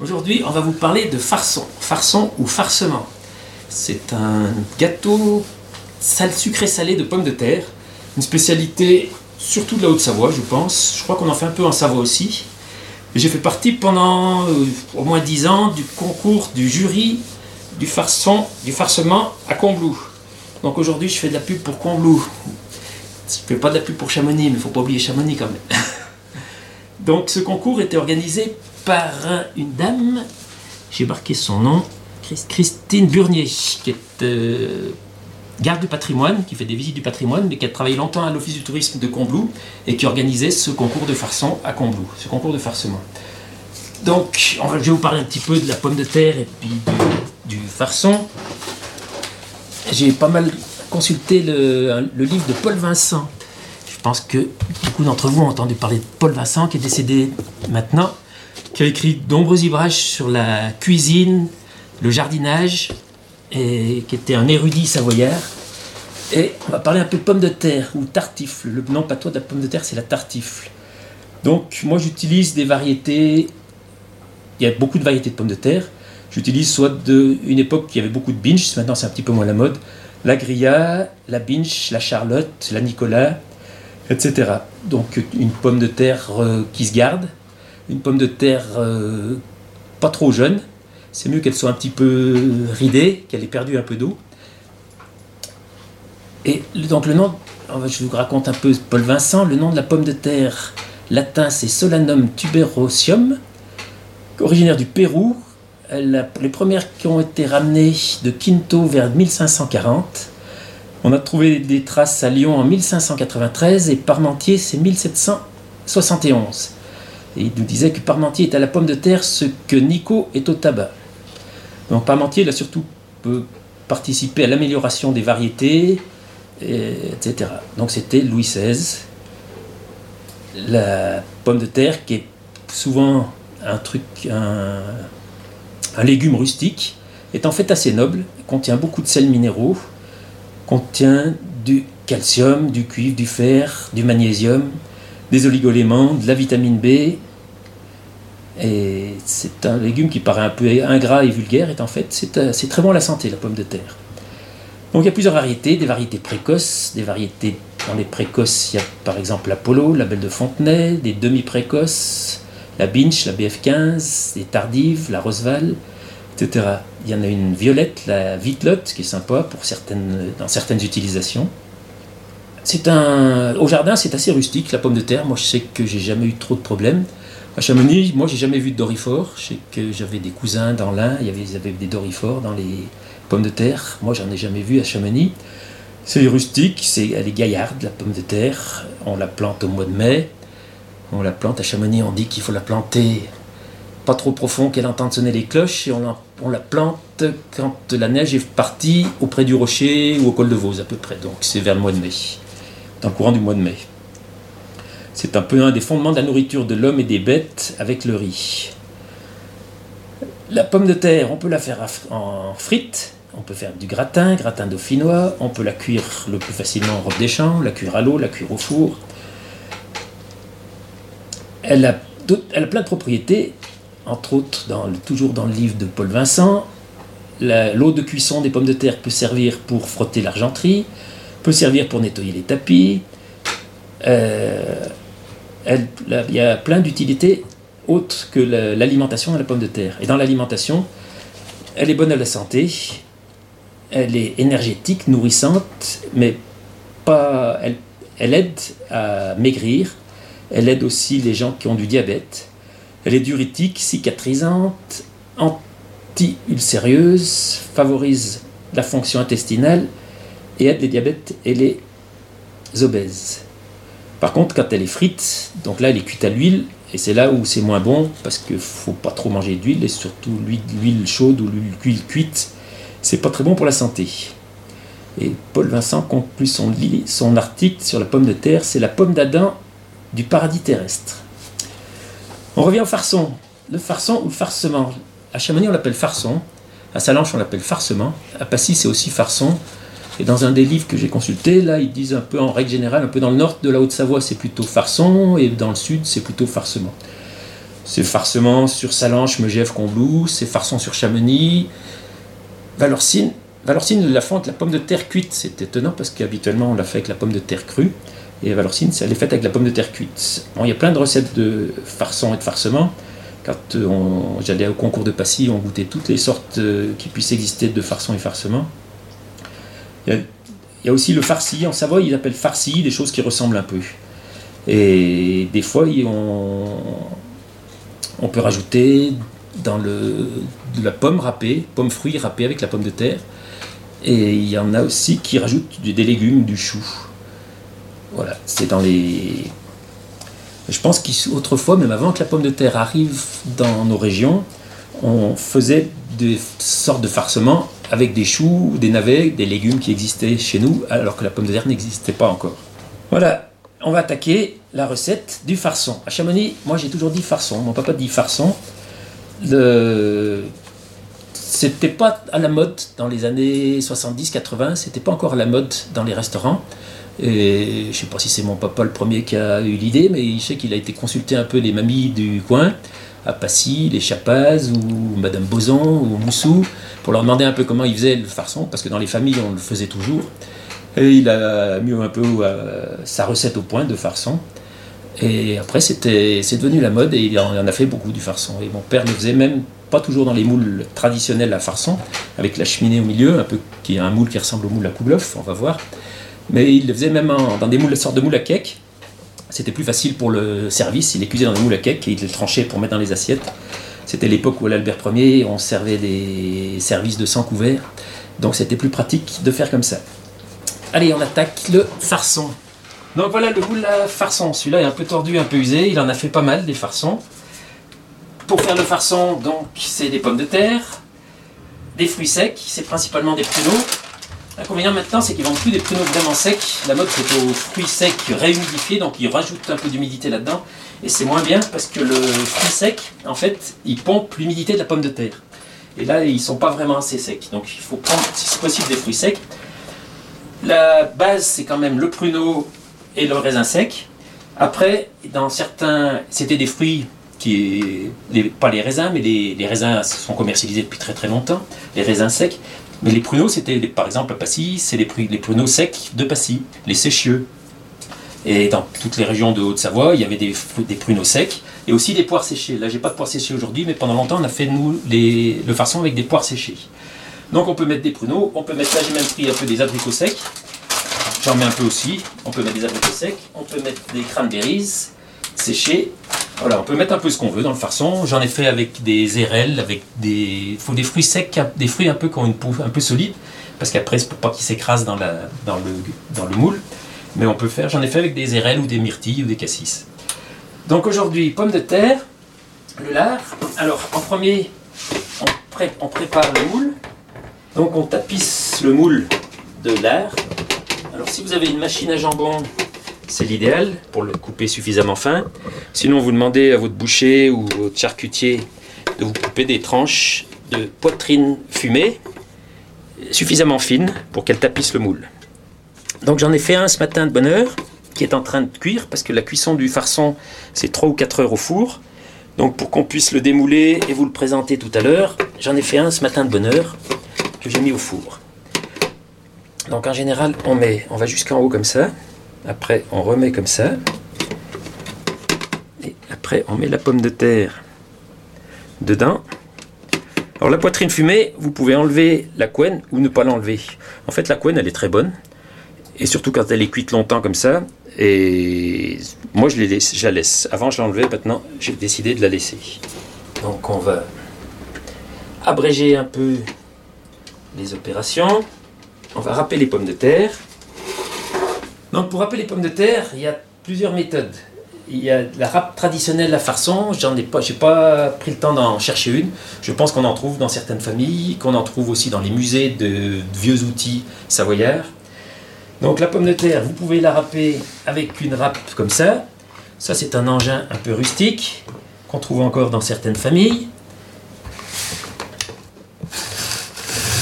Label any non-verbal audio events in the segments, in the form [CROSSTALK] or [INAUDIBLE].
Aujourd'hui, on va vous parler de farçon, farçon ou farcement. C'est un gâteau sucré salé de pommes de terre, une spécialité surtout de la Haute-Savoie, je pense. Je crois qu'on en fait un peu en Savoie aussi. J'ai fait partie pendant euh, au moins dix ans du concours du jury du farçon, du farcement à Combloux. Donc aujourd'hui, je fais de la pub pour Combloux. Je fais pas de la pub pour Chamonix, mais il faut pas oublier Chamonix quand même. [LAUGHS] Donc ce concours était organisé par une dame, j'ai marqué son nom, Christine Burnier, qui est euh, garde du patrimoine, qui fait des visites du patrimoine, mais qui a travaillé longtemps à l'Office du tourisme de Combloux et qui organisait ce concours de farçon à Combloux, ce concours de farcement. Donc, je vais vous parler un petit peu de la pomme de terre et puis du, du farçon. J'ai pas mal consulté le, le livre de Paul Vincent. Je pense que beaucoup d'entre vous ont entendu parler de Paul Vincent, qui est décédé maintenant qui a écrit de nombreux ouvrages sur la cuisine, le jardinage, et qui était un érudit savoyard. Et on va parler un peu de pommes de terre ou tartifle. Le nom patois de la pomme de terre, c'est la tartifle. Donc, moi, j'utilise des variétés. Il y a beaucoup de variétés de pommes de terre. J'utilise soit de une époque qui avait beaucoup de binge, maintenant c'est un petit peu moins la mode. La grilla, la binge, la charlotte, la nicolas, etc. Donc, une pomme de terre euh, qui se garde une pomme de terre euh, pas trop jeune. C'est mieux qu'elle soit un petit peu ridée, qu'elle ait perdu un peu d'eau. Et donc le nom, je vous raconte un peu Paul Vincent, le nom de la pomme de terre latin c'est Solanum tuberosium, originaire du Pérou. les premières qui ont été ramenées de Quinto vers 1540. On a trouvé des traces à Lyon en 1593 et Parmentier c'est 1771. Et il nous disait que Parmentier est à la pomme de terre ce que Nico est au tabac. Donc Parmentier, il a surtout participé à l'amélioration des variétés, etc. Donc c'était Louis XVI. La pomme de terre, qui est souvent un truc, un, un légume rustique, est en fait assez noble, contient beaucoup de sels minéraux, contient du calcium, du cuivre, du fer, du magnésium, des oligoéléments, de la vitamine B. Et c'est un légume qui paraît un peu ingrat et vulgaire, et en fait, c'est euh, très bon à la santé, la pomme de terre. Donc il y a plusieurs variétés, des variétés précoces, des variétés dans les précoces, il y a par exemple l'Apollo, la Belle de Fontenay, des demi-précoces, la Binch, la BF15, des tardives, la Roseval, etc. Il y en a une violette, la Vitelotte, qui est sympa pour certaines, dans certaines utilisations. C'est au jardin, c'est assez rustique, la pomme de terre. Moi, je sais que j'ai jamais eu trop de problèmes. À Chamonix, moi, j'ai jamais vu de dorifort. Je j'avais des cousins dans l'Ain, ils avaient des dorifores dans les pommes de terre. Moi, j'en ai jamais vu à Chamonix. C'est rustique, c'est, elle est gaillarde, la pomme de terre. On la plante au mois de mai. On la plante à Chamonix, on dit qu'il faut la planter pas trop profond qu'elle entende sonner les cloches et on la, on la, plante quand la neige est partie auprès du rocher ou au col de Vaux à peu près. Donc c'est vers le mois de mai dans le courant du mois de mai. C'est un peu un des fondements de la nourriture de l'homme et des bêtes avec le riz. La pomme de terre, on peut la faire en frites, on peut faire du gratin, gratin dauphinois, on peut la cuire le plus facilement en robe des champs, la cuire à l'eau, la cuire au four. Elle a, plein de propriétés, entre autres, dans, toujours dans le livre de Paul Vincent. L'eau de cuisson des pommes de terre peut servir pour frotter l'argenterie, peut servir pour nettoyer les tapis. Euh, il y a plein d'utilités autres que l'alimentation à la pomme de terre. Et dans l'alimentation, elle est bonne à la santé, elle est énergétique, nourrissante, mais pas, elle, elle aide à maigrir, elle aide aussi les gens qui ont du diabète, elle est diurétique, cicatrisante, anti-ulcérieuse, favorise la fonction intestinale et aide les diabètes et les obèses. Par contre, quand elle est frite, donc là elle est cuite à l'huile, et c'est là où c'est moins bon, parce qu'il ne faut pas trop manger d'huile, et surtout l'huile chaude ou l'huile cuite, c'est pas très bon pour la santé. Et Paul Vincent conclut son, article sur la pomme de terre, c'est la pomme d'Adam du paradis terrestre. On revient au farçon. Le farçon ou le farcement. À Chamonix, on l'appelle farçon. À Salanches, on l'appelle farcement. À Passy, c'est aussi farçon. Et dans un des livres que j'ai consulté, là, ils disent un peu en règle générale, un peu dans le nord de la Haute-Savoie, c'est plutôt farçon, et dans le sud, c'est plutôt farcement. C'est farcement sur Salanche, Megève, Combloux, c'est farçon sur Chamonix, Valorcine. Valorcine, la font avec la pomme de terre cuite. C'est étonnant parce qu'habituellement on la fait avec la pomme de terre crue. Et Valorcine, elle est faite avec la pomme de terre cuite. Bon, il y a plein de recettes de farçon et de farcement. Quand j'allais au concours de Passy, on goûtait toutes les sortes euh, qui puissent exister de farçon et farcement. Il y, a, aussi le farci. En Savoie, ils appellent farci des choses qui ressemblent un peu. Et des fois, on, peut rajouter dans de la pomme râpée, pomme fruit râpée avec la pomme de terre. Et il y en a aussi qui rajoutent des légumes, du chou. Voilà, c'est dans les. Je pense qu'autrefois, même avant que la pomme de terre arrive dans nos régions, on faisait des sortes de farcements avec des choux, des navets, des légumes qui existaient chez nous, alors que la pomme de terre n'existait pas encore. Voilà, on va attaquer la recette du farçon. À Chamonix, moi j'ai toujours dit farçon. Mon papa dit farçon. Le... C'était pas à la mode dans les années 70-80, c'était pas encore à la mode dans les restaurants. Et je sais pas si c'est mon papa le premier qui a eu l'idée, mais je sais qu'il a été consulter un peu les mamies du coin, à Passy, les Chapaz, ou Madame Boson, ou Moussou, pour leur demander un peu comment ils faisaient le farçon, parce que dans les familles on le faisait toujours. Et il a mis un peu euh, sa recette au point de farçon. Et après, c'est devenu la mode et il en, a fait beaucoup du farçon. Et mon père le faisait même pas toujours dans les moules traditionnels à farçon, avec la cheminée au milieu, un peu qui est un moule qui ressemble au moule à Kouglof, on va voir. Mais il le faisait même dans des moules, sortes de moules à cake. C'était plus facile pour le service, il les cuisait dans des moules à cake et il les tranchait pour mettre dans les assiettes. C'était l'époque où l'Albert Ier, on servait des services de 100 couverts, donc c'était plus pratique de faire comme ça. Allez, on attaque le farçon. Donc voilà le moule à farçon. Celui-là est un peu tordu, un peu usé. Il en a fait pas mal des farçons. Pour faire le farçon, donc c'est des pommes de terre, des fruits secs, c'est principalement des pruneaux. L'inconvénient maintenant, c'est qu'ils vendent plus des pruneaux vraiment secs. La mode, c'est aux fruits secs réhumidifiés, donc ils rajoutent un peu d'humidité là-dedans. Et c'est moins bien parce que le fruit sec, en fait, il pompe l'humidité de la pomme de terre. Et là, ils sont pas vraiment assez secs. Donc il faut prendre, si c'est possible, des fruits secs. La base, c'est quand même le pruneau et le raisin sec. Après, dans certains, c'était des fruits qui, pas les raisins, mais les, raisins sont commercialisés depuis très très longtemps, les raisins secs. Mais les pruneaux, c'était par exemple à Passy, c'est les, pruneaux secs de Passy, les séchieux. Et dans toutes les régions de Haute-Savoie, il y avait des, pruneaux secs et aussi des poires séchées. Là, j'ai pas de poires séchées aujourd'hui, mais pendant longtemps, on a fait nous les, le farçon avec des poires séchées. Donc, on peut mettre des pruneaux, on peut mettre là, j'ai même pris un peu des abricots secs. J'en mets un peu aussi. On peut mettre des abricots secs, on peut mettre des cranberries séchés. Voilà, on peut mettre un peu ce qu'on veut dans le farçon. J'en ai fait avec des érelles, avec des. Faut des fruits secs, des fruits un peu qui ont une peau un peu solide, parce qu'après, c'est pour pas qu'ils s'écrasent dans, dans, le, dans le moule. Mais on peut faire, j'en ai fait avec des érelles ou des myrtilles ou des cassis. Donc aujourd'hui, pommes de terre, le lard. Alors en premier, on prépare le moule. Donc on tapisse le moule de lard alors si vous avez une machine à jambon, c'est l'idéal pour le couper suffisamment fin. Sinon, vous demandez à votre boucher ou votre charcutier de vous couper des tranches de poitrine fumée suffisamment fines pour qu'elle tapisse le moule. Donc j'en ai fait un ce matin de bonne heure qui est en train de cuire parce que la cuisson du farçon c'est 3 ou 4 heures au four. Donc pour qu'on puisse le démouler et vous le présenter tout à l'heure, j'en ai fait un ce matin de bonne heure que j'ai mis au four. Donc en général, on met, on va jusqu'en haut comme ça. Après, on remet comme ça. Et après, on met la pomme de terre dedans. Alors la poitrine fumée, vous pouvez enlever la couenne ou ne pas l'enlever. En fait, la couenne, elle est très bonne. Et surtout quand elle est cuite longtemps comme ça. Et moi, je, je la laisse. Avant, je l'enlevais. Maintenant, j'ai décidé de la laisser. Donc on va abréger un peu les opérations. On va râper les pommes de terre. Donc pour râper les pommes de terre, il y a plusieurs méthodes. Il y a la râpe traditionnelle à farçon, j'en ai pas, pas pris le temps d'en chercher une. Je pense qu'on en trouve dans certaines familles, qu'on en trouve aussi dans les musées de, vieux outils savoyards. Donc la pomme de terre, vous pouvez la râper avec une râpe comme ça. Ça c'est un engin un peu rustique qu'on trouve encore dans certaines familles.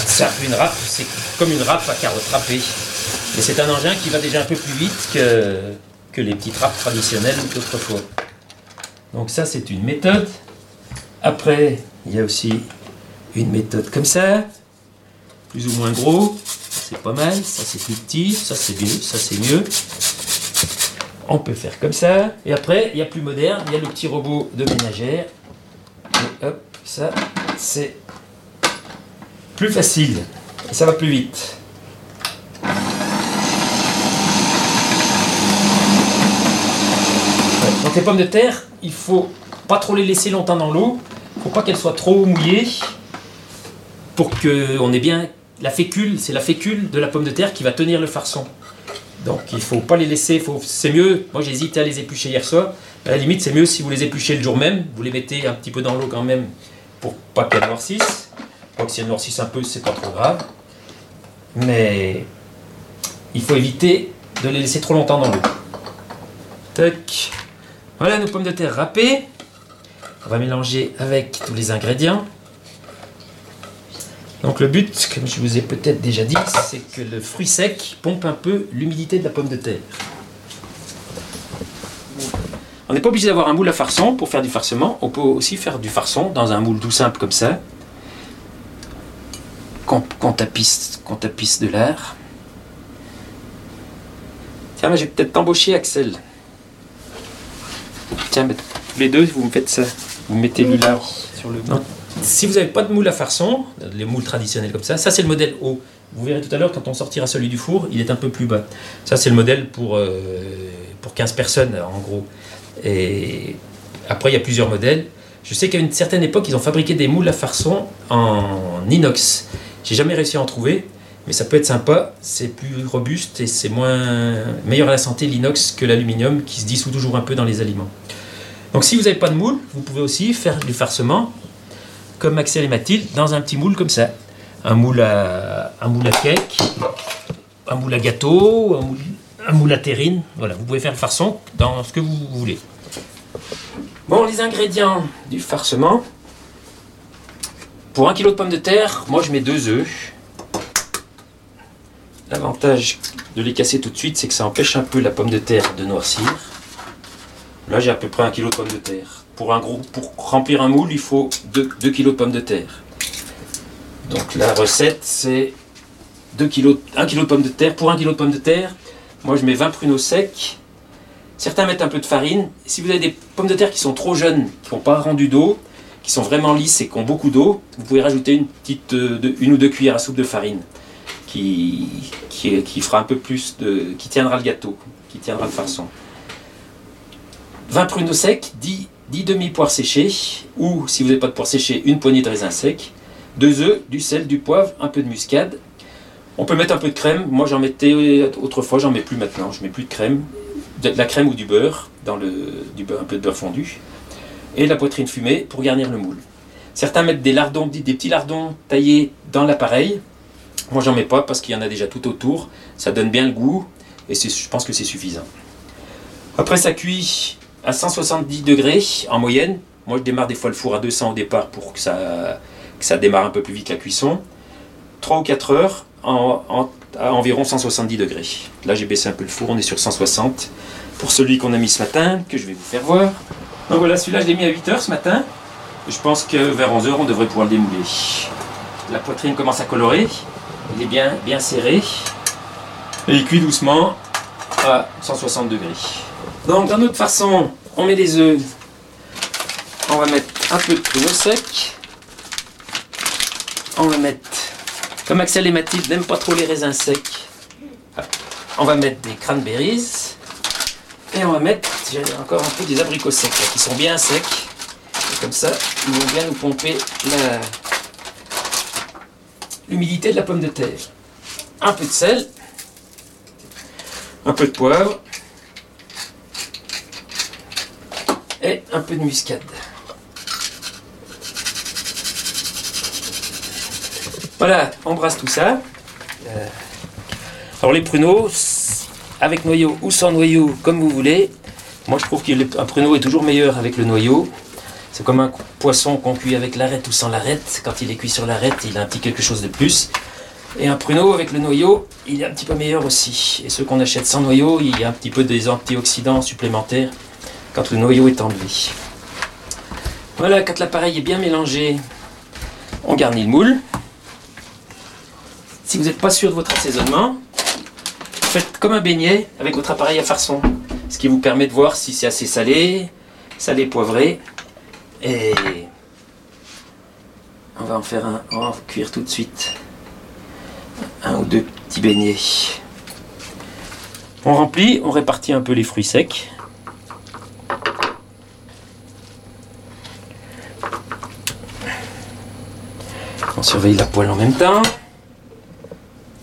Ça, une râpe, c'est comme une râpe à carotte râpée. C'est un engin qui va déjà un peu plus vite que, les petites râpes traditionnelles d'autrefois. Donc ça, c'est une méthode. Après, il y a aussi une méthode comme ça, plus ou moins gros. C'est pas mal. Ça, c'est plus petit. Ça, c'est mieux. Ça, c'est mieux. On peut faire comme ça. Et après, il y a plus moderne. Il y a le petit robot de ménagère. Et hop, ça, c'est plus facile. Et ça va plus vite. Donc les pommes de terre, il faut pas trop les laisser longtemps dans l'eau. Il faut pas qu'elles soient trop mouillées pour que on ait bien la fécule. C'est la fécule de la pomme de terre qui va tenir le farçon. Donc il faut pas les laisser. Faut, c'est mieux. Moi j'ai hésité à les éplucher hier soir. À la limite, c'est mieux si vous les épluchez le jour même. Vous les mettez un petit peu dans l'eau quand même pour pas qu'elles noircissent. Donc si elles noircissent un peu, c'est pas trop grave. Mais il faut éviter de les laisser trop longtemps dans l'eau. Tac. Voilà nos pommes de terre râpées. On va mélanger avec tous les ingrédients. Donc le but, comme je vous ai peut-être déjà dit, c'est que le fruit sec pompe un peu l'humidité de la pomme de terre. On n'est pas obligé d'avoir un moule à farçon pour faire du farcement. On peut aussi faire du farçon dans un moule tout simple comme ça. Qu'on tapisse, qu'on tapisse de l'air. Tiens, j'ai peut-être embauché Axel. Tiens, les deux, vous me faites ça. Vous mettez lui là sur le. Non. Si vous n'avez pas de moule à farçon, les moules traditionnels comme ça, ça c'est le modèle haut. Vous verrez tout à l'heure quand on sortira celui du four, il est un peu plus bas. Ça c'est le modèle pour, euh, pour 15 personnes en gros. Et après il y a plusieurs modèles. Je sais qu'à une certaine époque ils ont fabriqué des moules à farçon en inox. J'ai jamais réussi à en trouver, mais ça peut être sympa. C'est plus robuste et c'est moins meilleur à la santé l'inox que l'aluminium qui se dissout toujours un peu dans les aliments. Donc si vous n'avez pas de moule, vous pouvez aussi faire du farcement comme Axel et Mathilde dans un petit moule comme ça. Un moule à, un cake, un moule à gâteau, un moule, un moule à terrine. Voilà, vous pouvez faire le farçon dans ce que vous voulez. Bon, les ingrédients du farcement. Pour un kilo de pommes de terre, moi je mets deux œufs. L'avantage de les casser tout de suite, c'est que ça empêche un peu la pomme de terre de noircir. Là, j'ai à peu près un kilo de pommes de terre. Pour, un gros, pour remplir un moule, il faut 2, kg de pommes de terre. Donc la recette, c'est 2 kg, 1 kg de pommes de terre. Pour 1 kg de pommes de terre, moi je mets 20 pruneaux secs. Certains mettent un peu de farine. Si vous avez des pommes de terre qui sont trop jeunes, qui n'ont pas rendu d'eau, qui sont vraiment lisses et qui ont beaucoup d'eau, vous pouvez rajouter une, euh, une ou deux cuillères à soupe de farine qui, qui, fera un peu plus de. qui tiendra le gâteau, qui tiendra le farçon. 20 pruneaux secs, 10, 10 demi-poires séchées, ou si vous n'avez pas de poires séchées, une poignée de raisins secs, 2 œufs, du sel, du poivre, un peu de muscade. On peut mettre un peu de crème. Moi, j'en mettais autrefois, j'en mets plus maintenant. Je mets plus de crème, de la crème ou du beurre, dans le, du beurre, un peu de beurre fondu, et la poitrine fumée pour garnir le moule. Certains mettent des lardons, des petits lardons taillés dans l'appareil. Moi, j'en mets pas parce qu'il y en a déjà tout autour. Ça donne bien le goût et je pense que c'est suffisant. Après, ça cuit à 170 degrés en moyenne. Moi, je démarre des fois le four à 200 au départ pour que ça, ça démarre un peu plus vite la cuisson. 3 ou 4 heures à environ 170 degrés. Là, j'ai baissé un peu le four, on est sur 160. Pour celui qu'on a mis ce matin, que je vais vous faire voir. Donc voilà, celui-là, je l'ai mis à 8 heures ce matin. Je pense que vers 11 heures, on devrait pouvoir le démouler. La poitrine commence à colorer. Il est bien, bien serré. Et il cuit doucement à 160 degrés. Donc, dans notre façon, on met des œufs. On va mettre un peu de pruneau sec. On va mettre, comme Axel et Mathilde n'aiment pas trop les raisins secs, on va mettre des cranberries. Et on va mettre encore un peu des abricots secs, qui sont bien secs. comme ça, ils vont bien nous pomper l'humidité de la pomme de terre. Un peu de sel, un peu de poivre, et un peu de muscade. Voilà, on brasse tout ça. Euh, alors les pruneaux, avec noyau ou sans noyau, comme vous voulez. Moi je trouve qu'un pruneau est toujours meilleur avec le noyau. C'est comme un poisson qu'on cuit avec l'arête ou sans l'arête. Quand il est cuit sur l'arête, il a un petit quelque chose de plus. Et un pruneau avec le noyau, il est un petit peu meilleur aussi. Et ceux qu'on achète sans noyau, il y a un petit peu des antioxydants supplémentaires quand le noyau est enlevé. Voilà, quand l'appareil est bien mélangé, on garnit le moule. Si vous n'êtes pas sûr de votre assaisonnement, faites comme un beignet avec votre appareil à farçon. Ce qui vous permet de voir si c'est assez salé, salé poivré. Et on va en faire un, on va en cuire tout de suite. Un ou deux petits beignets. On remplit, on répartit un peu les fruits secs. On surveille la poêle en même temps.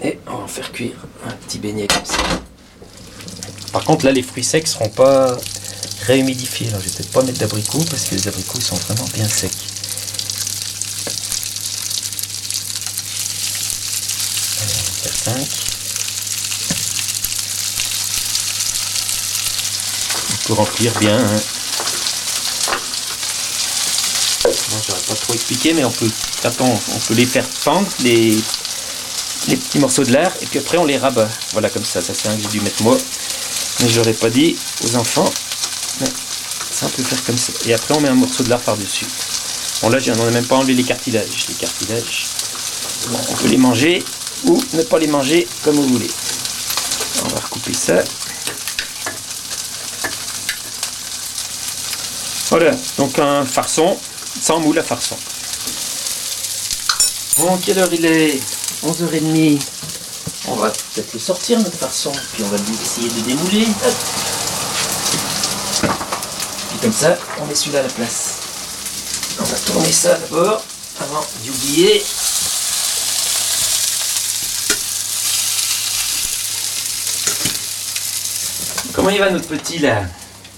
Et on va en faire cuire un petit beignet comme ça. Par contre, là, les fruits secs seront pas réhumidifiés. Alors, je vais peut-être pas mettre d'abricots parce que les abricots sont vraiment bien secs. On va faire 5. On peut remplir bien. Hein. J'aurais pas trop expliqué, mais on peut, attends, on peut les faire fendre, les, les petits morceaux de l'air, et puis après on les rabat. Voilà, comme ça. Ça, c'est un que j'ai dû mettre moi. Mais je l'aurais pas dit aux enfants. Ça, on peut faire comme ça. Et après, on met un morceau de lard par-dessus. Bon, là, on n'a même pas enlevé les cartilages. Les cartilages, bon, on peut les manger ou ne pas les manger comme vous voulez. On va recouper ça. Voilà, donc un farçon, sans moule à farçon. Bon, quelle heure il est? 11h30. On va peut-être le sortir notre farçon, puis on va essayer de démouler. Comme ça, on met celui-là à la place. On va tourner ça d'abord, avant d'y oublier. Comment il va notre petit là?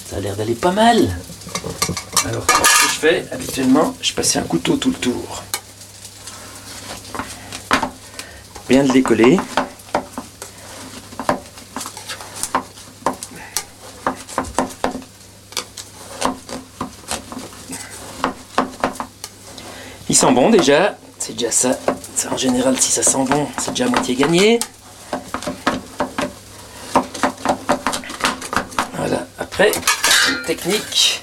Ça a l'air d'aller pas mal. Alors, ce que je fais? Habituellement, je passe un couteau tout le tour. Pour bien le décoller. Sent bon déjà, c'est déjà ça. Ça, En général, si ça sent bon, c'est déjà à moitié gagné. Voilà, après, une technique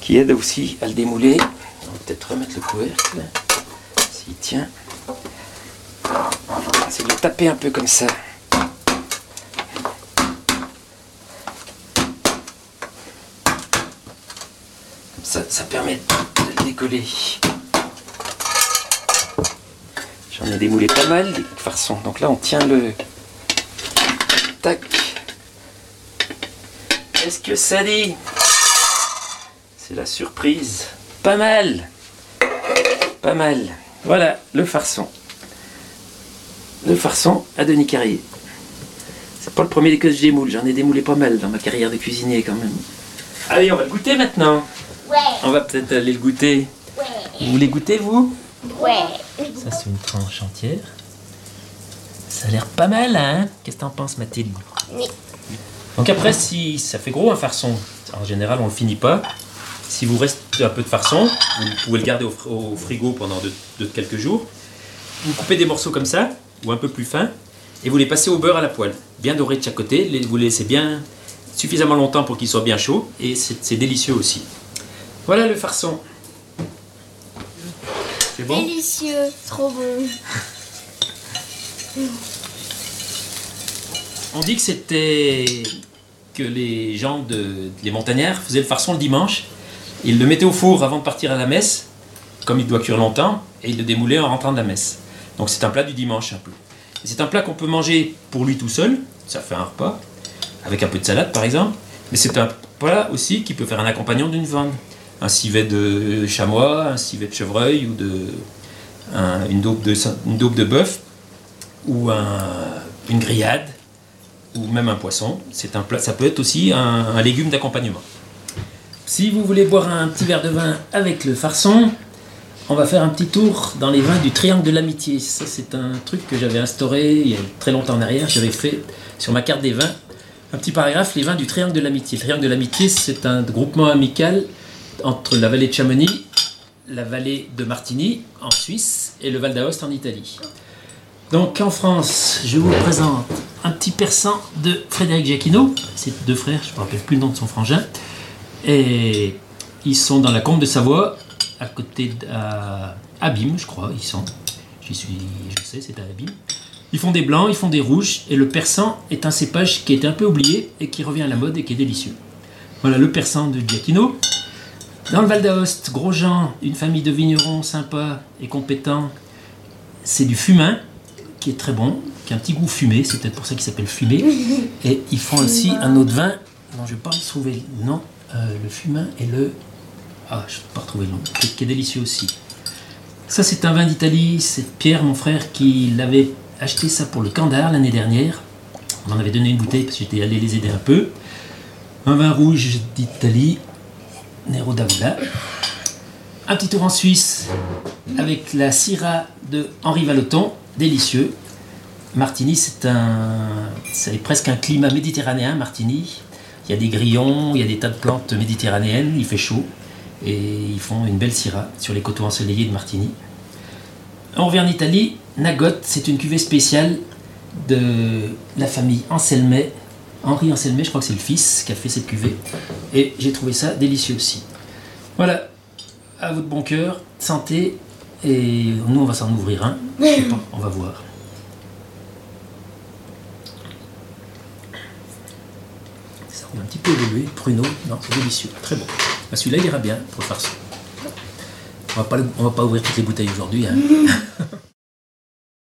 qui aide aussi à le démouler. On va peut-être remettre le couvercle, s'il tient. C'est de taper un peu comme ça. Ça, ça permet de le décoller. J'en ai démoulé pas mal, des farçons. Donc là, on tient le... Tac. Qu'est-ce que ça dit? C'est la surprise. Pas mal. Pas mal. Voilà, le farçon. Le farçon à Denis Carrier. C'est pas le premier que je démoule. J'en ai démoulé pas mal dans ma carrière de cuisinier quand même. Allez, on va le goûter maintenant. Ouais, On va peut-être aller le goûter. ouais, Vous voulez goûter, vous? Ouais. Ça, c'est une tranche entière. Ça a l'air pas mal, hein Qu'est-ce que t'en penses, Mathilde? Oui. Donc après, si ça fait gros un farçon, en général, on le finit pas. Si vous reste un peu de farçon, vous pouvez le garder au, fr- au frigo pendant de, de quelques jours. Vous coupez des morceaux comme ça, ou un peu plus fins, et vous les passez au beurre à la poêle. Bien doré de chaque côté, vous les laissez bien suffisamment longtemps pour qu'ils soient bien chauds, et c'est délicieux aussi. Voilà le farçon. C'est bon Délicieux, trop bon. On dit que c'était que les gens de les montagnards faisaient le farçon le dimanche. Ils le mettaient au four avant de partir à la messe, comme il doit cuire longtemps, et ils le démoulaient en rentrant de la messe. Donc c'est un plat du dimanche un peu. C'est un plat qu'on peut manger pour lui tout seul, ça fait un repas, avec un peu de salade par exemple. Mais c'est un plat aussi qui peut faire un accompagnant d'une viande. Un civet de chamois, un civet de chevreuil ou de, un- une daube de, une de bœuf ou un- une grillade ou même un poisson. C'est un plat, ça peut être aussi un, un légume d'accompagnement. Si vous voulez boire un petit verre de vin avec le farçon, on va faire un petit tour dans les vins du Triangle de l'Amitié. Ça, c'est un truc que j'avais instauré il y a très longtemps en arrière. J'avais fait sur ma carte des vins un petit paragraphe, les vins du Triangle de l'Amitié. Le Triangle de l'Amitié, c'est un groupement amical entre la vallée de Chamonix, la vallée de Martigny en Suisse et le Val d'Aoste en Italie. Donc en France, je vous présente un petit persan de Frédéric Jacquinot. C'est deux frères, je ne me rappelle plus le nom de son frangin. Et ils sont dans la Combe de Savoie à côté d'Abîme, Abîme, je crois, ils sont. J'y suis, je sais, c'est à Abîme. Ils font des blancs, ils font des rouges, et le persan est un cépage qui est un peu oublié et qui revient à la mode et qui est délicieux. Voilà le persan de Giacchino. Dans le Val d'Aoste, Grosjean, une famille de vignerons sympas et compétents, c'est du fumain qui est très bon, qui a un petit goût fumé, c'est peut-être pour ça qu'il s'appelle fumé. [LAUGHS] Et ils font aussi un autre vin dont je ne vais pas retrouver le nom, euh, le fumain et le. Ah, je ne vais pas retrouver le nom, qui est, qui est délicieux aussi. Ça, c'est un vin d'Italie, c'est Pierre, mon frère, qui l'avait acheté ça pour le Candar l'année dernière. On en avait donné une bouteille parce que j'étais allé les aider un peu. Un vin rouge d'Italie, Nero d'Avola. Un petit tour en Suisse avec la Syrah de Henri Vallotton, délicieux. Martigny, c'est un, presque un climat méditerranéen, Martigny. Il y a des grillons, il y a des tas de plantes méditerranéennes, il fait chaud. Et ils font une belle Syrah sur les coteaux ensoleillés de Martigny. On revient en Italie. Nagot, c'est une cuvée spéciale de la famille Anselmet. Henri Anselmet, je crois que c'est le fils qui a fait cette cuvée. Et j'ai trouvé ça délicieux aussi. Voilà, à votre bon cœur, santé. Et nous, on va s'en ouvrir un. Je sais pas, on va voir. Ça roule un petit peu évolué. Pruneau, non, c'est délicieux. Très bon. Bah, Celui-là, il ira bien pour le farce. On va pas, on va pas ouvrir toutes les bouteilles aujourd'hui. hein. [LAUGHS]